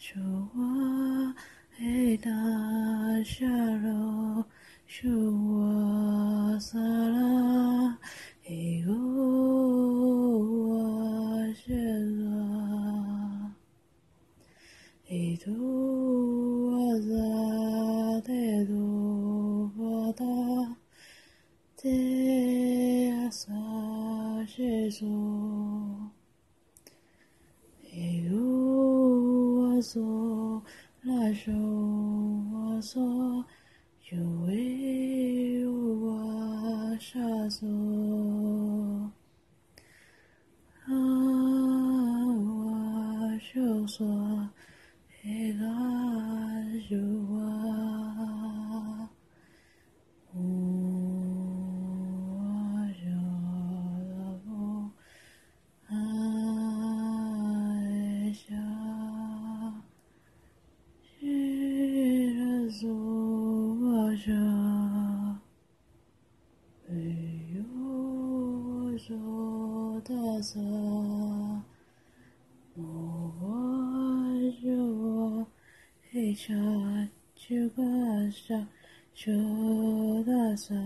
Shua Eda Shalo Shua Sala Ego Shela Edu Aza Dedu Vada Te Asa Shesu 嗦啦嗦哇嗦，哟喂哟哇沙嗦。啊，我就说，哎啦哟。Yoja Yoja Dasa Movaja Hecha Chugasa Chudasa